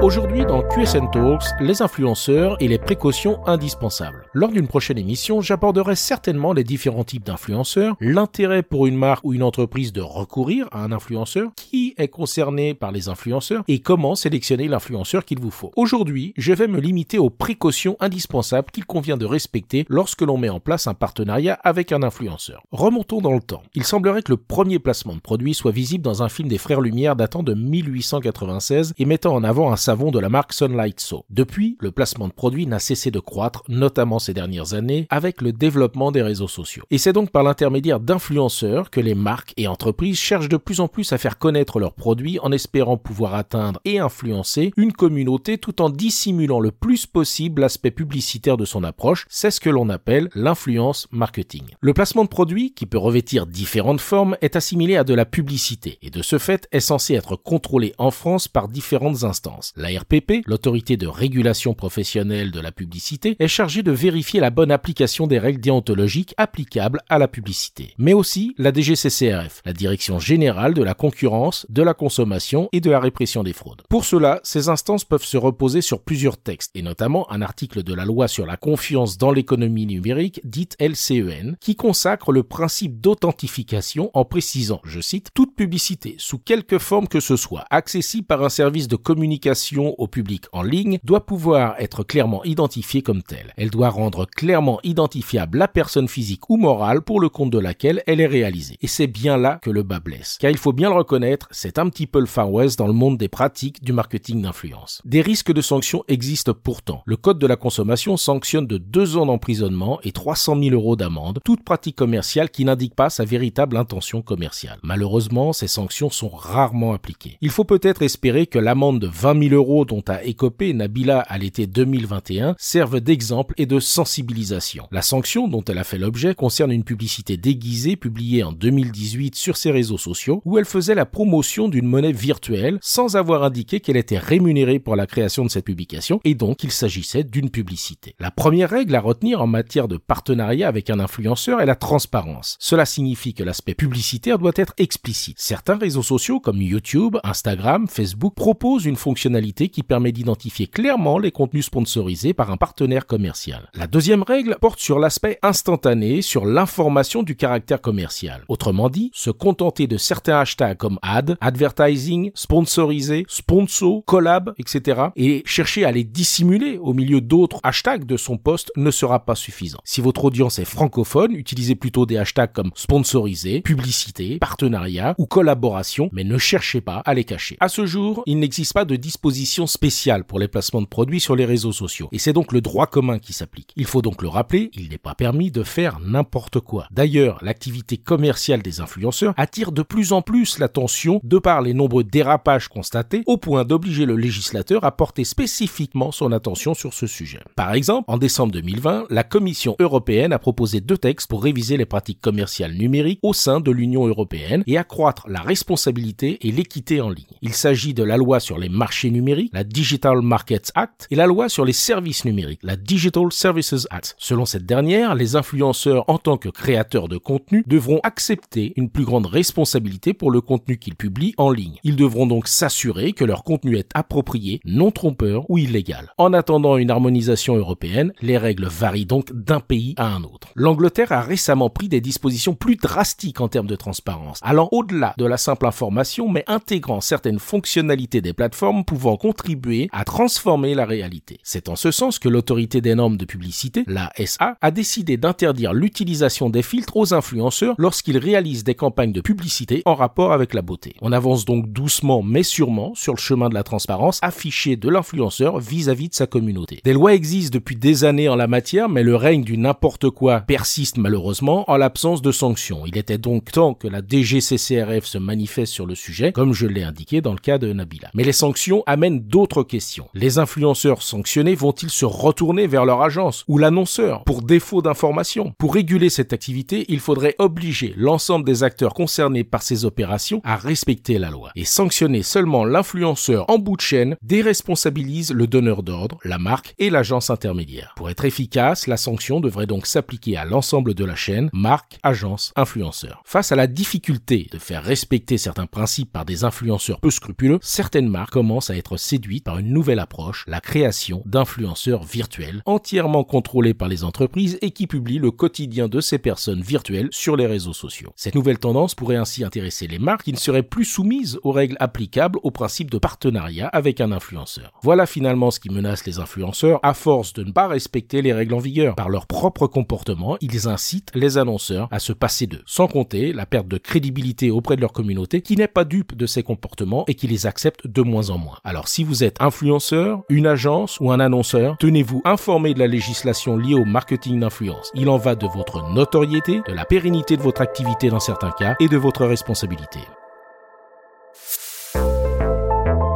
Aujourd'hui dans QSN Talks, les influenceurs et les précautions indispensables. Lors d'une prochaine émission, j'aborderai certainement les différents types d'influenceurs, l'intérêt pour une marque ou une entreprise de recourir à un influenceur, qui est concerné par les influenceurs et comment sélectionner l'influenceur qu'il vous faut. Aujourd'hui, je vais me limiter aux précautions indispensables qu'il convient de respecter lorsque l'on met en place un partenariat avec un influenceur. Remontons dans le temps. Il semblerait que le premier placement de produit soit visible dans un film des Frères Lumière datant de 1896 et mettant en avant un savon de la marque Sunlight So. Depuis, le placement de produits n'a cessé de croître, notamment ces dernières années, avec le développement des réseaux sociaux. Et c'est donc par l'intermédiaire d'influenceurs que les marques et entreprises cherchent de plus en plus à faire connaître leurs produits en espérant pouvoir atteindre et influencer une communauté tout en dissimulant le plus possible l'aspect publicitaire de son approche. C'est ce que l'on appelle l'influence marketing. Le placement de produits, qui peut revêtir différentes formes, est assimilé à de la publicité et de ce fait est censé être contrôlé en France par différentes instances. La RPP, l'autorité de régulation professionnelle de la publicité, est chargée de vérifier la bonne application des règles déontologiques applicables à la publicité. Mais aussi la DGCCRF, la Direction générale de la concurrence, de la consommation et de la répression des fraudes. Pour cela, ces instances peuvent se reposer sur plusieurs textes, et notamment un article de la loi sur la confiance dans l'économie numérique, dite LCEN, qui consacre le principe d'authentification en précisant, je cite, toute publicité, sous quelque forme que ce soit, accessible par un service de communication au public en ligne doit pouvoir être clairement identifiée comme telle. Elle doit rendre clairement identifiable la personne physique ou morale pour le compte de laquelle elle est réalisée. Et c'est bien là que le bas blesse. Car il faut bien le reconnaître, c'est un petit peu le Far West dans le monde des pratiques du marketing d'influence. Des risques de sanctions existent pourtant. Le code de la consommation sanctionne de deux ans d'emprisonnement et 300 000 euros d'amende toute pratique commerciale qui n'indique pas sa véritable intention commerciale. Malheureusement, ces sanctions sont rarement appliquées. Il faut peut-être espérer que l'amende de 20 000 euros dont a écopé Nabila à l'été 2021 servent d'exemple et de sensibilisation. La sanction dont elle a fait l'objet concerne une publicité déguisée publiée en 2018 sur ses réseaux sociaux où elle faisait la promotion d'une monnaie virtuelle sans avoir indiqué qu'elle était rémunérée pour la création de cette publication et donc il s'agissait d'une publicité. La première règle à retenir en matière de partenariat avec un influenceur est la transparence. Cela signifie que l'aspect publicitaire doit être explicite. Certains réseaux sociaux comme YouTube, Instagram, Facebook proposent une fonctionnalité qui permet d'identifier clairement les contenus sponsorisés par un partenaire commercial. La deuxième règle porte sur l'aspect instantané, sur l'information du caractère commercial. Autrement dit, se contenter de certains hashtags comme ad, advertising, sponsorisé, sponsor, collab, etc. et chercher à les dissimuler au milieu d'autres hashtags de son poste ne sera pas suffisant. Si votre audience est francophone, utilisez plutôt des hashtags comme sponsorisé, publicité, partenariat ou collaboration, mais ne cherchez pas à les cacher. À ce jour, il n'existe pas de dispositif spéciale pour les placements de produits sur les réseaux sociaux. Et c'est donc le droit commun qui s'applique. Il faut donc le rappeler, il n'est pas permis de faire n'importe quoi. D'ailleurs, l'activité commerciale des influenceurs attire de plus en plus l'attention de par les nombreux dérapages constatés au point d'obliger le législateur à porter spécifiquement son attention sur ce sujet. Par exemple, en décembre 2020, la Commission européenne a proposé deux textes pour réviser les pratiques commerciales numériques au sein de l'Union européenne et accroître la responsabilité et l'équité en ligne. Il s'agit de la loi sur les marchés numériques la Digital Markets Act et la loi sur les services numériques, la Digital Services Act. Selon cette dernière, les influenceurs en tant que créateurs de contenu devront accepter une plus grande responsabilité pour le contenu qu'ils publient en ligne. Ils devront donc s'assurer que leur contenu est approprié, non trompeur ou illégal. En attendant une harmonisation européenne, les règles varient donc d'un pays à un autre. L'Angleterre a récemment pris des dispositions plus drastiques en termes de transparence, allant au-delà de la simple information mais intégrant certaines fonctionnalités des plateformes pouvant contribuer à transformer la réalité. C'est en ce sens que l'autorité des normes de publicité, la SA, a décidé d'interdire l'utilisation des filtres aux influenceurs lorsqu'ils réalisent des campagnes de publicité en rapport avec la beauté. On avance donc doucement mais sûrement sur le chemin de la transparence affichée de l'influenceur vis-à-vis de sa communauté. Des lois existent depuis des années en la matière, mais le règne du n'importe quoi persiste malheureusement en l'absence de sanctions. Il était donc temps que la DGCCRF se manifeste sur le sujet, comme je l'ai indiqué dans le cas de Nabila. Mais les sanctions amènent d'autres questions. Les influenceurs sanctionnés vont-ils se retourner vers leur agence ou l'annonceur? Pour défaut d'information Pour réguler cette activité, il faudrait obliger l'ensemble des acteurs concernés par ces opérations à respecter la loi. Et sanctionner seulement l'influenceur en bout de chaîne déresponsabilise le donneur d'ordre, la marque et l'agence intermédiaire. Pour être efficace, la sanction devrait donc s'appliquer à l'ensemble de la chaîne, marque, agence, influenceur. Face à la difficulté de faire respecter certains principes par des influenceurs peu scrupuleux, certaines marques commencent à être séduites par une nouvelle approche, la création d'influenceurs virtuels, entièrement contrôlés par les entreprises et qui publient le quotidien de ces personnes virtuelles sur les réseaux sociaux. Cette nouvelle tendance pourrait ainsi intéresser les marques qui ne seraient plus soumises aux règles applicables au principe de partenariat avec un influenceur. Voilà finalement ce qui menace les influenceurs à force de ne pas respecter les règles en vigueur. Par leur propre comportement, ils incitent les annonceurs à se passer d'eux. Sans compter la perte de crédibilité auprès de leur communauté qui n'est pas dupe de ces comportements et qui les accepte de moins en moins. Alors si vous êtes influenceur, une agence ou un annonceur, tenez-vous informé de la législation liée au marketing d'influence. Il en va de votre notoriété, de la pérennité de votre activité dans certains cas et de votre responsabilité.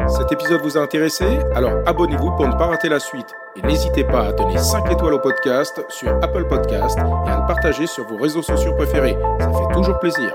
Cet épisode vous a intéressé? Alors abonnez-vous pour ne pas rater la suite. Et n'hésitez pas à donner 5 étoiles au podcast sur Apple Podcast et à le partager sur vos réseaux sociaux préférés. Ça fait toujours plaisir.